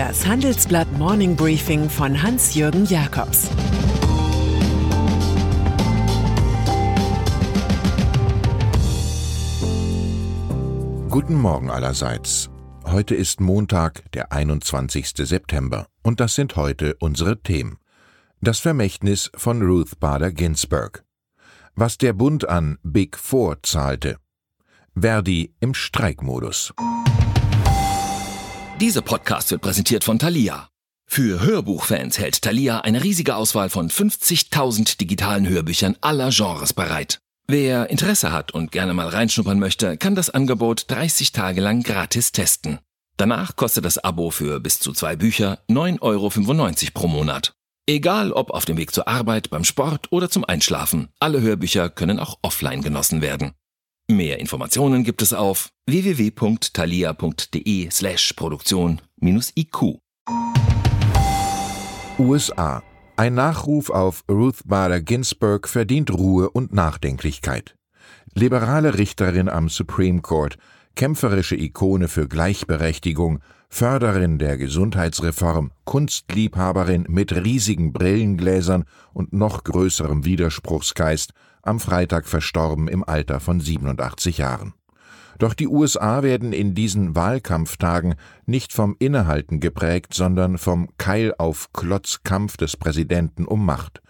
Das Handelsblatt Morning Briefing von Hans-Jürgen Jakobs Guten Morgen allerseits. Heute ist Montag, der 21. September, und das sind heute unsere Themen. Das Vermächtnis von Ruth Bader Ginsburg. Was der Bund an Big Four zahlte. Verdi im Streikmodus. Dieser Podcast wird präsentiert von Thalia. Für Hörbuchfans hält Thalia eine riesige Auswahl von 50.000 digitalen Hörbüchern aller Genres bereit. Wer Interesse hat und gerne mal reinschnuppern möchte, kann das Angebot 30 Tage lang gratis testen. Danach kostet das Abo für bis zu zwei Bücher 9,95 Euro pro Monat. Egal ob auf dem Weg zur Arbeit, beim Sport oder zum Einschlafen, alle Hörbücher können auch offline genossen werden. Mehr Informationen gibt es auf www.thalia.de slash Produktion-IQ. USA. Ein Nachruf auf Ruth Bader Ginsburg verdient Ruhe und Nachdenklichkeit. Liberale Richterin am Supreme Court, kämpferische Ikone für Gleichberechtigung, Förderin der Gesundheitsreform, Kunstliebhaberin mit riesigen Brillengläsern und noch größerem Widerspruchsgeist, am Freitag verstorben im Alter von 87 Jahren. Doch die USA werden in diesen Wahlkampftagen nicht vom Innehalten geprägt, sondern vom Keil auf Klotzkampf des Präsidenten um Macht.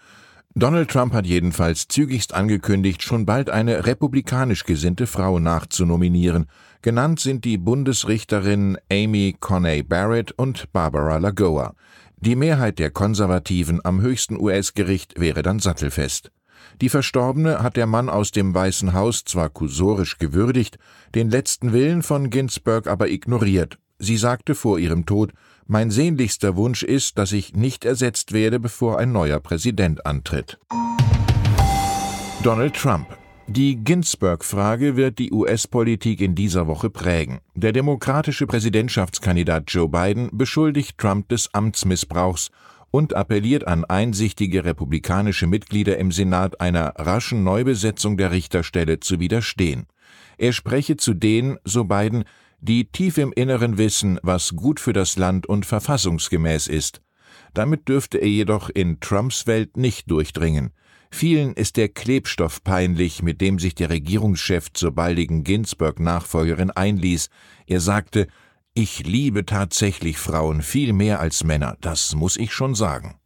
Donald Trump hat jedenfalls zügigst angekündigt, schon bald eine republikanisch gesinnte Frau nachzunominieren. Genannt sind die Bundesrichterinnen Amy Coney Barrett und Barbara Lagoa. Die Mehrheit der Konservativen am höchsten US-Gericht wäre dann sattelfest. Die Verstorbene hat der Mann aus dem Weißen Haus zwar kursorisch gewürdigt, den letzten Willen von Ginsburg aber ignoriert. Sie sagte vor ihrem Tod, mein sehnlichster Wunsch ist, dass ich nicht ersetzt werde, bevor ein neuer Präsident antritt. Donald Trump die Ginsburg-Frage wird die US-Politik in dieser Woche prägen. Der demokratische Präsidentschaftskandidat Joe Biden beschuldigt Trump des Amtsmissbrauchs und appelliert an einsichtige republikanische Mitglieder im Senat einer raschen Neubesetzung der Richterstelle zu widerstehen. Er spreche zu denen, so Biden, die tief im Inneren wissen, was gut für das Land und verfassungsgemäß ist. Damit dürfte er jedoch in Trumps Welt nicht durchdringen. Vielen ist der Klebstoff peinlich, mit dem sich der Regierungschef zur baldigen Ginsburg-Nachfolgerin einließ. Er sagte, ich liebe tatsächlich Frauen viel mehr als Männer, das muss ich schon sagen.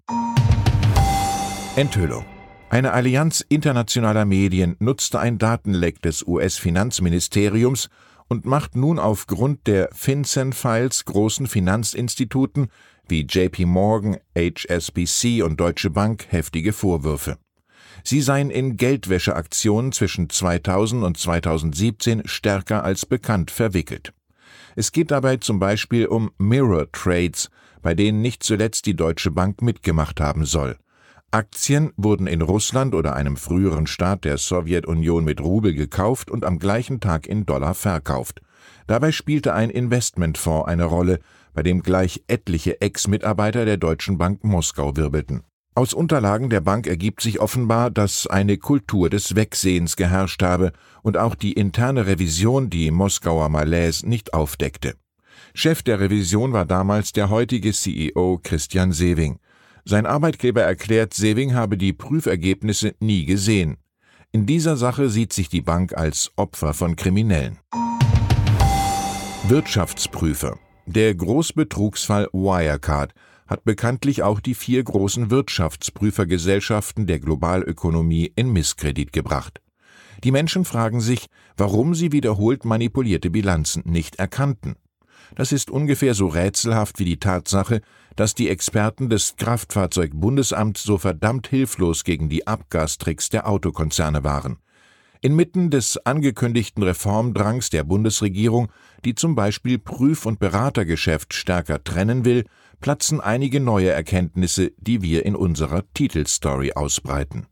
Enthüllung. Eine Allianz internationaler Medien nutzte ein Datenleck des US-Finanzministeriums und macht nun aufgrund der FinCEN-Files großen Finanzinstituten wie JP Morgan, HSBC und Deutsche Bank heftige Vorwürfe. Sie seien in Geldwäscheaktionen zwischen 2000 und 2017 stärker als bekannt verwickelt. Es geht dabei zum Beispiel um Mirror Trades, bei denen nicht zuletzt die Deutsche Bank mitgemacht haben soll. Aktien wurden in Russland oder einem früheren Staat der Sowjetunion mit Rubel gekauft und am gleichen Tag in Dollar verkauft. Dabei spielte ein Investmentfonds eine Rolle, bei dem gleich etliche Ex-Mitarbeiter der Deutschen Bank Moskau wirbelten. Aus Unterlagen der Bank ergibt sich offenbar, dass eine Kultur des Wegsehens geherrscht habe und auch die interne Revision die Moskauer Malaise nicht aufdeckte. Chef der Revision war damals der heutige CEO Christian Sewing. Sein Arbeitgeber erklärt, Sewing habe die Prüfergebnisse nie gesehen. In dieser Sache sieht sich die Bank als Opfer von Kriminellen. Wirtschaftsprüfer. Der Großbetrugsfall Wirecard hat bekanntlich auch die vier großen Wirtschaftsprüfergesellschaften der Globalökonomie in Misskredit gebracht. Die Menschen fragen sich, warum sie wiederholt manipulierte Bilanzen nicht erkannten. Das ist ungefähr so rätselhaft wie die Tatsache, dass die Experten des Kraftfahrzeugbundesamts so verdammt hilflos gegen die Abgastricks der Autokonzerne waren. Inmitten des angekündigten Reformdrangs der Bundesregierung, die zum Beispiel Prüf- und Beratergeschäft stärker trennen will, platzen einige neue Erkenntnisse, die wir in unserer Titelstory ausbreiten.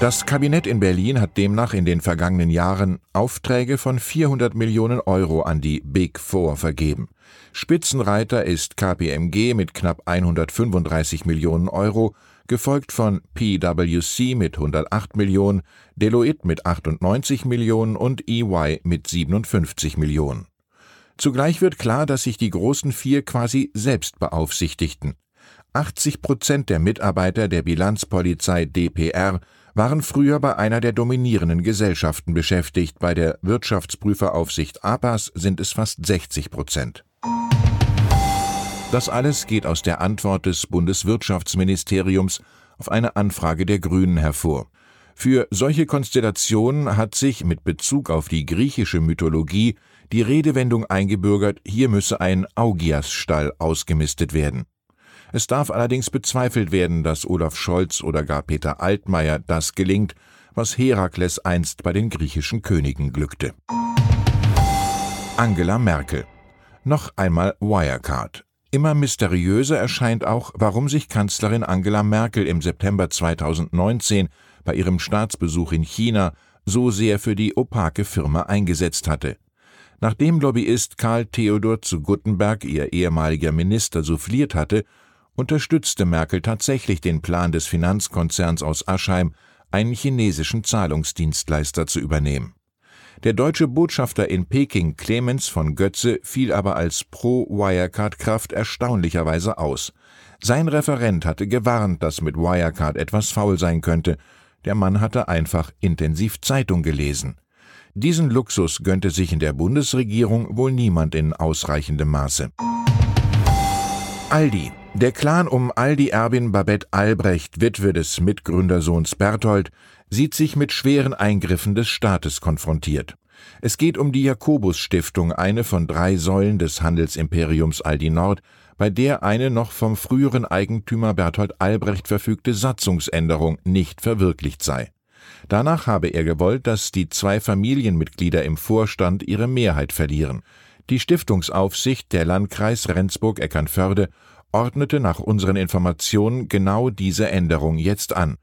Das Kabinett in Berlin hat demnach in den vergangenen Jahren Aufträge von 400 Millionen Euro an die Big Four vergeben. Spitzenreiter ist KPMG mit knapp 135 Millionen Euro, gefolgt von PwC mit 108 Millionen, Deloitte mit 98 Millionen und EY mit 57 Millionen. Zugleich wird klar, dass sich die großen vier quasi selbst beaufsichtigten. 80 Prozent der Mitarbeiter der Bilanzpolizei DPR waren früher bei einer der dominierenden Gesellschaften beschäftigt, bei der Wirtschaftsprüferaufsicht APAS sind es fast 60 Prozent. Das alles geht aus der Antwort des Bundeswirtschaftsministeriums auf eine Anfrage der Grünen hervor. Für solche Konstellationen hat sich mit Bezug auf die griechische Mythologie die Redewendung eingebürgert, hier müsse ein Augiasstall ausgemistet werden. Es darf allerdings bezweifelt werden, dass Olaf Scholz oder gar Peter Altmaier das gelingt, was Herakles einst bei den griechischen Königen glückte. Angela Merkel. Noch einmal Wirecard. Immer mysteriöser erscheint auch, warum sich Kanzlerin Angela Merkel im September 2019 bei ihrem Staatsbesuch in China so sehr für die opake Firma eingesetzt hatte. Nachdem Lobbyist Karl Theodor zu Guttenberg, ihr ehemaliger Minister, souffliert hatte, unterstützte Merkel tatsächlich den Plan des Finanzkonzerns aus Aschheim, einen chinesischen Zahlungsdienstleister zu übernehmen. Der deutsche Botschafter in Peking Clemens von Götze fiel aber als Pro-Wirecard-Kraft erstaunlicherweise aus. Sein Referent hatte gewarnt, dass mit Wirecard etwas faul sein könnte. Der Mann hatte einfach intensiv Zeitung gelesen. Diesen Luxus gönnte sich in der Bundesregierung wohl niemand in ausreichendem Maße. Aldi der Clan um Aldi-Erbin Babette Albrecht, Witwe des Mitgründersohns Berthold, sieht sich mit schweren Eingriffen des Staates konfrontiert. Es geht um die Jakobus-Stiftung, eine von drei Säulen des Handelsimperiums Aldi Nord, bei der eine noch vom früheren Eigentümer Berthold Albrecht verfügte Satzungsänderung nicht verwirklicht sei. Danach habe er gewollt, dass die zwei Familienmitglieder im Vorstand ihre Mehrheit verlieren. Die Stiftungsaufsicht der Landkreis Rendsburg-Eckernförde ordnete nach unseren Informationen genau diese Änderung jetzt an.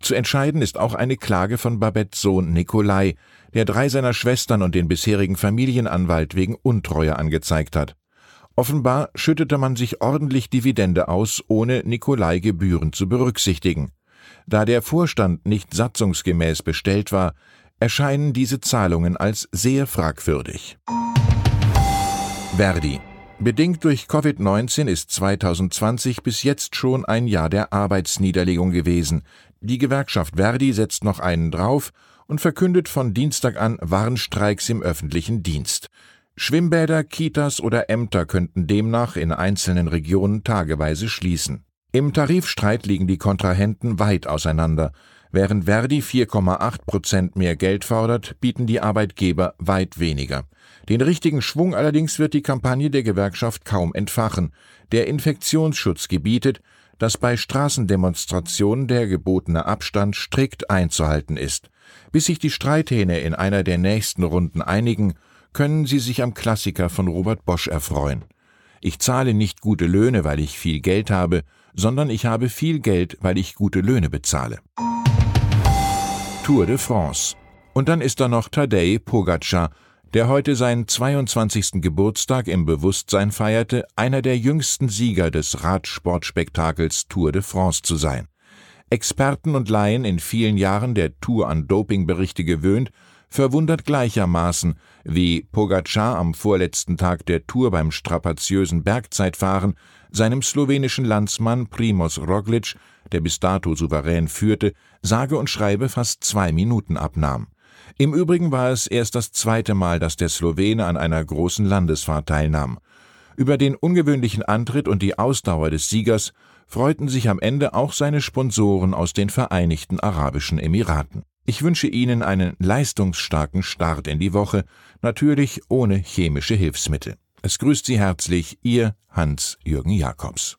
Zu entscheiden ist auch eine Klage von Babettes Sohn Nikolai, der drei seiner Schwestern und den bisherigen Familienanwalt wegen Untreue angezeigt hat. Offenbar schüttete man sich ordentlich Dividende aus, ohne Nikolai Gebühren zu berücksichtigen. Da der Vorstand nicht satzungsgemäß bestellt war, erscheinen diese Zahlungen als sehr fragwürdig. Verdi Bedingt durch Covid-19 ist 2020 bis jetzt schon ein Jahr der Arbeitsniederlegung gewesen. Die Gewerkschaft Verdi setzt noch einen drauf und verkündet von Dienstag an Warnstreiks im öffentlichen Dienst. Schwimmbäder, Kitas oder Ämter könnten demnach in einzelnen Regionen tageweise schließen. Im Tarifstreit liegen die Kontrahenten weit auseinander. Während Verdi 4,8 Prozent mehr Geld fordert, bieten die Arbeitgeber weit weniger. Den richtigen Schwung allerdings wird die Kampagne der Gewerkschaft kaum entfachen. Der Infektionsschutz gebietet, dass bei Straßendemonstrationen der gebotene Abstand strikt einzuhalten ist. Bis sich die Streithähne in einer der nächsten Runden einigen, können sie sich am Klassiker von Robert Bosch erfreuen. Ich zahle nicht gute Löhne, weil ich viel Geld habe, sondern ich habe viel Geld, weil ich gute Löhne bezahle. Tour de France. Und dann ist da noch Tadej Pogacar, der heute seinen 22. Geburtstag im Bewusstsein feierte, einer der jüngsten Sieger des Radsportspektakels Tour de France zu sein. Experten und Laien in vielen Jahren der Tour an Dopingberichte gewöhnt, verwundert gleichermaßen, wie Pogacar am vorletzten Tag der Tour beim strapaziösen Bergzeitfahren seinem slowenischen Landsmann Primoz Roglic, der bis dato souverän führte, sage und schreibe fast zwei Minuten abnahm. Im Übrigen war es erst das zweite Mal, dass der Slowene an einer großen Landesfahrt teilnahm. Über den ungewöhnlichen Antritt und die Ausdauer des Siegers freuten sich am Ende auch seine Sponsoren aus den Vereinigten Arabischen Emiraten. Ich wünsche Ihnen einen leistungsstarken Start in die Woche, natürlich ohne chemische Hilfsmittel. Es grüßt Sie herzlich Ihr Hans-Jürgen Jakobs.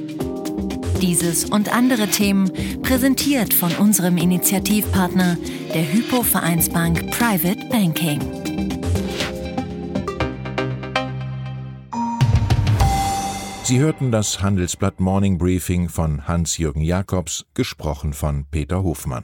Dieses und andere Themen präsentiert von unserem Initiativpartner, der Hypo Vereinsbank Private Banking. Sie hörten das Handelsblatt Morning Briefing von Hans-Jürgen Jakobs, gesprochen von Peter Hofmann.